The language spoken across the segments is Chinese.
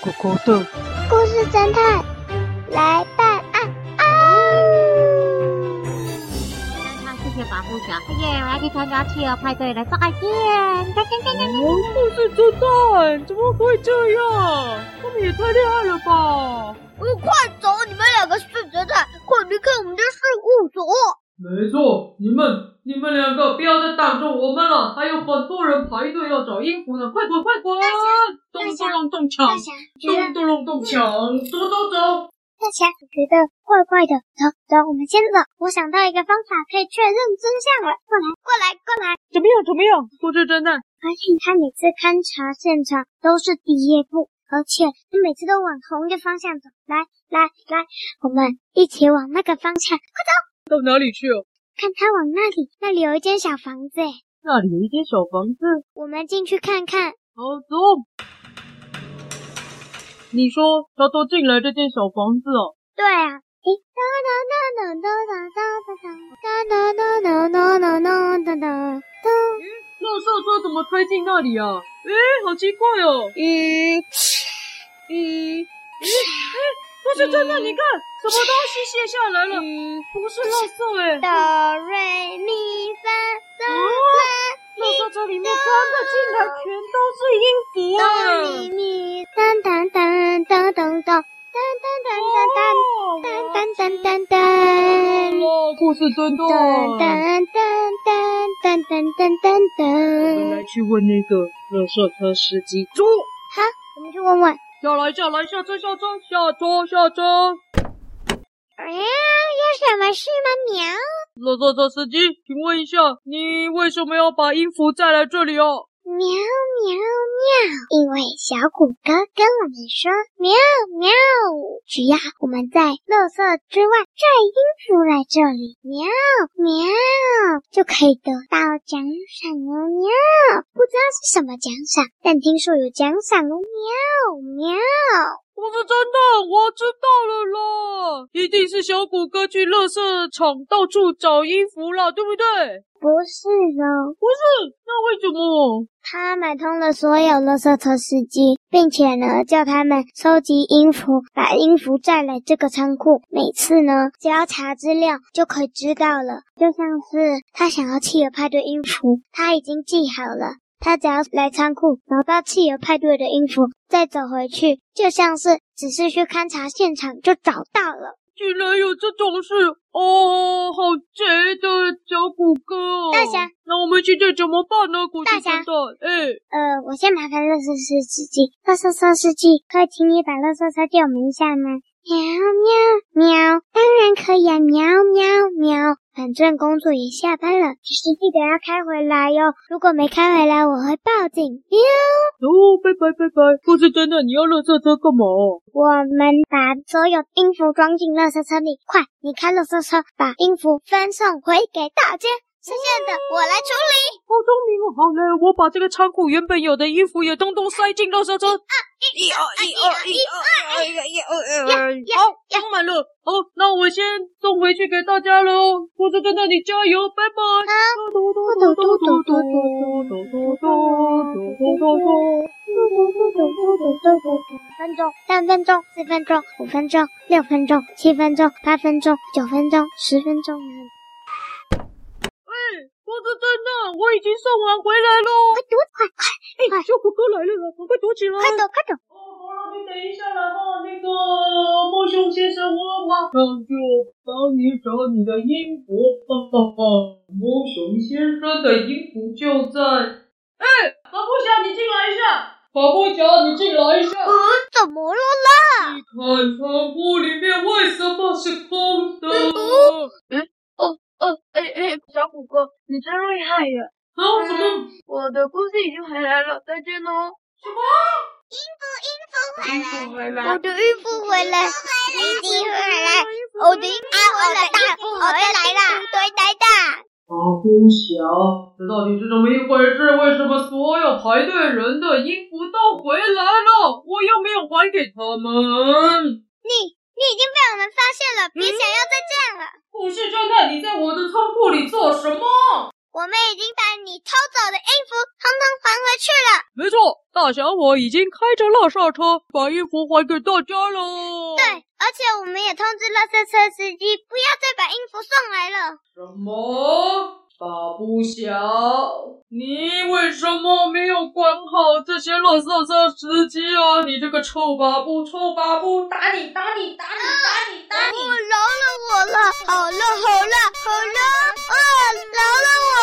狗狗的故事侦探来办案啊！他谢谢保护小黑耶，我要去参加企鹅派对了，再见！哦，故事侦探怎么会这样？他们也太厉害了吧！我快走，你们两个是侦探，快离开我们的事务所！没错，你们。你们两个不要再挡着我们了，还有很多人排队要找音符呢，快滚快滚！咚咚隆咚锵，咚咚隆咚锵，走走走！大侠，我觉得怪怪的，走走，我们先走。我想到一个方法可以确认真相了，过来过来过来！怎么样怎么样？故事侦探，发现他每次勘察现场都是第一步，而且他每次都往同一个方向走。来来来，我们一起往那个方向，快走！到哪里去了？看他往那里，那里有一间小房子。那里有一间小房子，我们进去看看。好，走。你说他都进来这间小房子哦？对啊。咦，哒哒哒哒哒哒哒哒哒哒哒哒哒哒哒哒哒哒。咦，垃圾车怎么开进那里啊？诶，好奇怪哦。嗯，嗯，诶。不是真的，你看，什么东西卸下来了？嗯，不是垃圾哎。哆瑞咪发嗦啦，垃圾这里面装的竟然全都是音符啊！哆咪咪当当当当当当当当当当当当。哇，故事真多。噔噔噔噔噔噔噔噔。我们来去问那个垃圾车司机。走。好，我们去问问。下来，下来，下车，下车，下车，下车。哎呀，有什么事吗？喵。老坐车司机，请问一下，你为什么要把音符带来这里哦？喵喵喵！因为小谷哥跟我们说，喵喵，只要我们在垃圾之外再音符来这里，喵喵，就可以得到奖赏哦，喵！不知道是什么奖赏，但听说有奖赏哦，喵喵。不是真的，我知道了啦，一定是小谷哥去垃圾场到处找音符了，对不对？不是哦，不是，那为什么？他买通了所有垃圾车司机，并且呢，叫他们收集音符，把音符载来这个仓库。每次呢，只要查资料就可以知道了。就像是他想要企鹅派对音符，他已经记好了。他只要来仓库找到汽油派对的音符，再走回去，就像是只是去勘察现场就找到了。竟然有这种事哦，好贼的小古哥！大侠，那我们现在怎么办呢？古大侠，哎，呃，我先麻烦乐色车司机，乐色车司机，可以请你把乐色车借我们一下吗？喵喵喵，当然可以啊！喵喵喵，反正工作也下班了，只是记得要开回来哟。如果没开回来，我会报警。喵！哦，拜拜拜拜！不是真的，你要垃圾车干嘛？我们把所有音符装进垃圾车里，快，你开垃圾车，把音符分送回给大家。剩下的我来处理。好聪明哦！好嘞，我把这个仓库原本有的衣服也统统塞进垃圾车。一二一二一二一二一二二一二，好，装满了。好，那我先送回去给大家了哦。故事侦探，你加油，拜拜。好。嘟嘟嘟嘟嘟嘟嘟嘟嘟嘟嘟嘟嘟嘟。分钟，三分钟，四分钟，五分钟，六分钟，七分钟，八分钟，九分钟，十分钟。故事侦探，我已经送完回来喽！快躲，快快！哎，小古哥来了，赶快躲起来！快走，快走！哦，好了，你等一下啦哈，那个猫熊先生，我马上就帮你找你的音符。哈哈哈，猫熊先生的音符就在……哎，保护侠，你进来一下！保护侠，你进来一下！嗯，怎么了啦？你看仓库里面为什么是空的？嗯。哦，哎哎，小虎哥，你真厉害呀！啊，什么？我的故事已经回来了，再见喽！什么？音符，音符，音符回来！我的音符回来！音符回来！我的音符回来！大符回来了！对对的！保护侠，这到底是怎么一回事？为什么所有排队人的音符都回来了？我又没有还给他们。你。你已经被我们发现了，别想要再这样了。故事侦探，你在我的仓库里做什么？我我们已经把你偷走的音符统统还回去了。没错，大小我已经开着垃圾车把音符还给大家了。对，而且我们也通知垃圾车司机不要再把音符送来了。什么？巴布侠，你为什么没有管好这些垃圾车司机啊？你这个臭巴布，臭巴布，打你，打你，打你，打你，打你！哦，饶了我了！好了，好了，好了，啊，饶了我，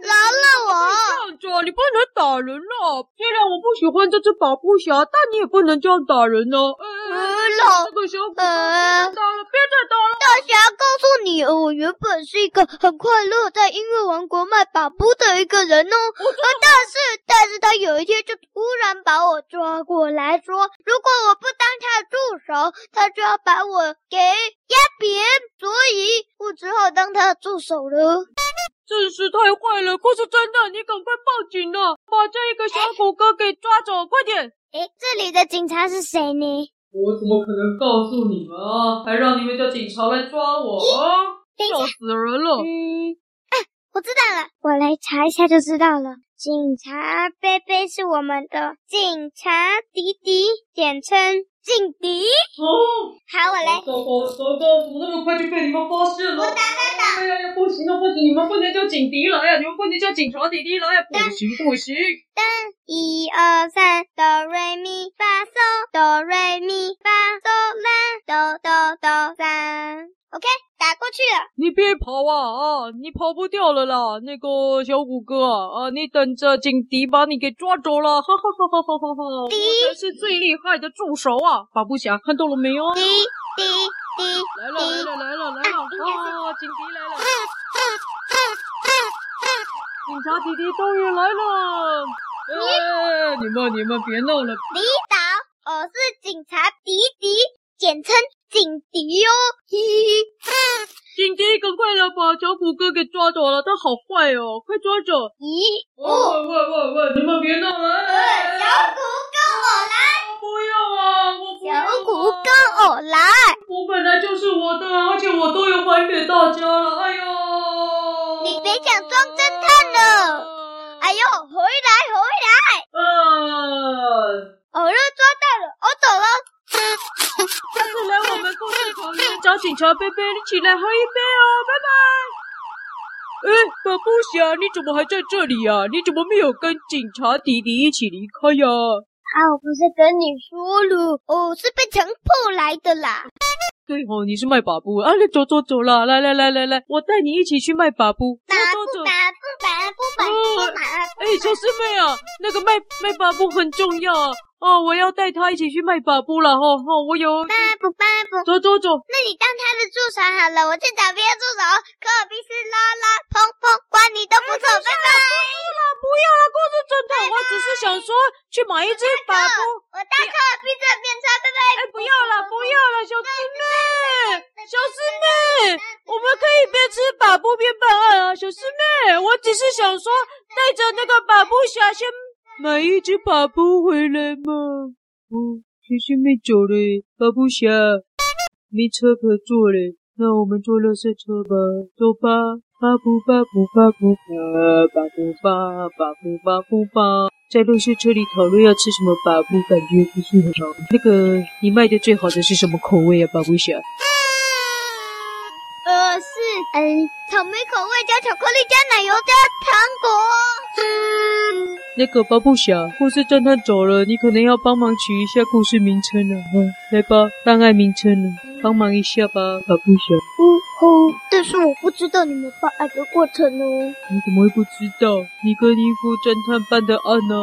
饶了我！这样子，你不能打人了。虽然我不喜欢这只保护侠，但你也不能这样打人呢。呃，老，这个小狗，呃，打了，别再打了。大侠告诉你，我原本是一个很快乐在。音乐王国卖把布的一个人哦，但是但是他有一天就突然把我抓过来说，如果我不当他的助手，他就要把我给压扁，所以我只好当他的助手了。真是太坏了！可是真的，你赶快报警啊，把这一个小狗哥给抓走，快点！诶，这里的警察是谁呢？我怎么可能告诉你们啊？还让你们叫警察来抓我啊？吓死人了！嗯。我知道了，我来查一下就知道了。警察贝贝是我们的警察迪迪，简称警迪。哦，好，我来。糟糕，糟糕，怎么那么快就被你们发现了？我打打打！哎呀呀，不行了，不行，你们不能叫警迪来呀，你们不能叫警察迪迪来呀，不行不行。噔，一二三，那个小虎哥啊，你等着警笛把你给抓走了，哈哈哈哈哈哈！我才是最厉害的助手啊，巴布侠，看到了没有？滴滴滴，来了来了来了来了！啊，警笛来了！警察弟弟终于来了！哎，你们你们别闹了！领导，我是警察迪迪，简称。警笛哟，嘿嘿，警笛，赶快来把小虎哥给抓走了，他好坏哦，快抓走！咦，喂喂喂喂，你们别闹了！小虎跟我来！不要啊，我不要啊！小虎跟我来！我本来就是我的，而且我都有还给大家了。哎呦，你别想装侦探了！哎呦，回来回来！嗯，好了，抓到了，我走了。下次来我们故事房间找警察贝贝，你起来喝一杯哦，拜拜。哎，宝布侠，你怎么还在这里呀？你怎么没有跟警察弟弟一起离开呀？啊，我不是跟你说了，我是被强迫来的啦。对哦，你是卖把布啊？你走走走了，来来来来来，我带你一起去卖把布。走走走，把布把布把布把布。哎，小师妹啊，那个卖卖把布很重要啊。哦，我要带他一起去卖把布了哈！哈，我有。巴布巴布，走走走。那你当他的助手好了，我去找别的助手。可尔必斯拉拉砰砰，关你都不走，拜拜。不要了，不要了，故事侦探，我只是想说去买一只把布。我大可尔必斯变成拜拜。哎，不要了，不要了，小师妹，小师妹，我们可以边吃把布边办案啊，小师妹，我只是想说带着那个把布侠先。买一只把布回来嘛？哦，学学妹走了，巴布侠，没车可坐了，那我们坐垃圾车吧，走吧，巴布巴布巴布巴，巴布巴巴布巴布巴，在垃圾车里讨论要吃什么巴布，感觉不是很好。那个，你卖的最好的是什么口味啊，巴布侠？呃，是嗯，草莓口味加巧克力加奶油加糖果。嗯。那个巴布侠，故事侦探走了，你可能要帮忙取一下故事名称了。嗯，来吧，档案名称了，帮忙一下吧，巴布侠。哦哦，但是我不知道你们办案的过程哦。你怎么会不知道？你跟音符侦探办的案呢？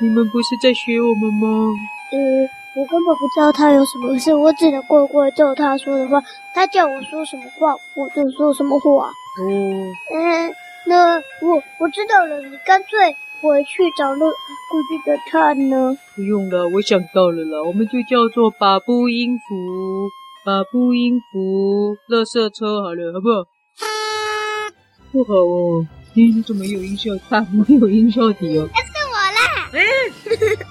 你们不是在学我们吗？呃，我根本不知道他有什么事，我只能乖乖照他说的话。他叫我说什么话，我就说什么话。哦。嗯，那我我知道了，你干脆。回去找那故事的探呢？不用了，我想到了啦，我们就叫做把布音符，把布音符，垃圾车好了，好不好？不好哦，你怎么有音效？啊，没有音效的哦。那是我啦！哎，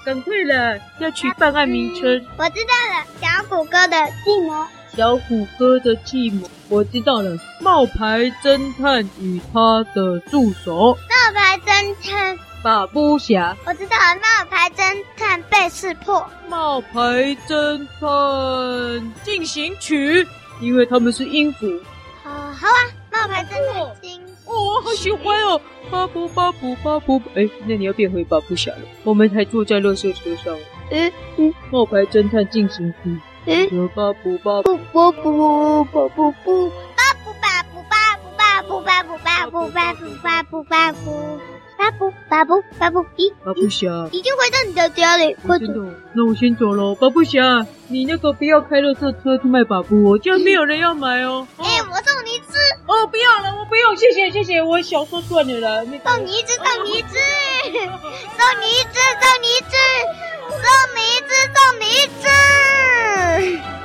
赶快了，要取办案名称。我知道了，小虎哥的计谋小虎哥的计谋，我知道了。冒牌侦探与他的助手。冒牌侦探巴布侠。我知道了。冒牌侦探被识破。冒牌侦探进行曲，因为他们是音符。好，好啊。冒牌侦探进。哦，我好喜欢哦。巴布巴布巴布，哎，那你要变回巴布侠了。我们还坐在垃圾车上。嗯嗯。冒牌侦探进行曲。嗯，巴布巴布巴布巴布布巴布布巴布巴布巴布巴布巴布巴布咦巴布侠已经回到你的家里，快走！那我先走了，巴布侠，你那个不要开乐色车去卖巴布，这样没有人要买哦。哎，我送你一只。哦，不要了，我不用，谢谢谢谢，我小说断了啦。送你一只，送你一只，送你一只，送你一只，送你一只，送你一只。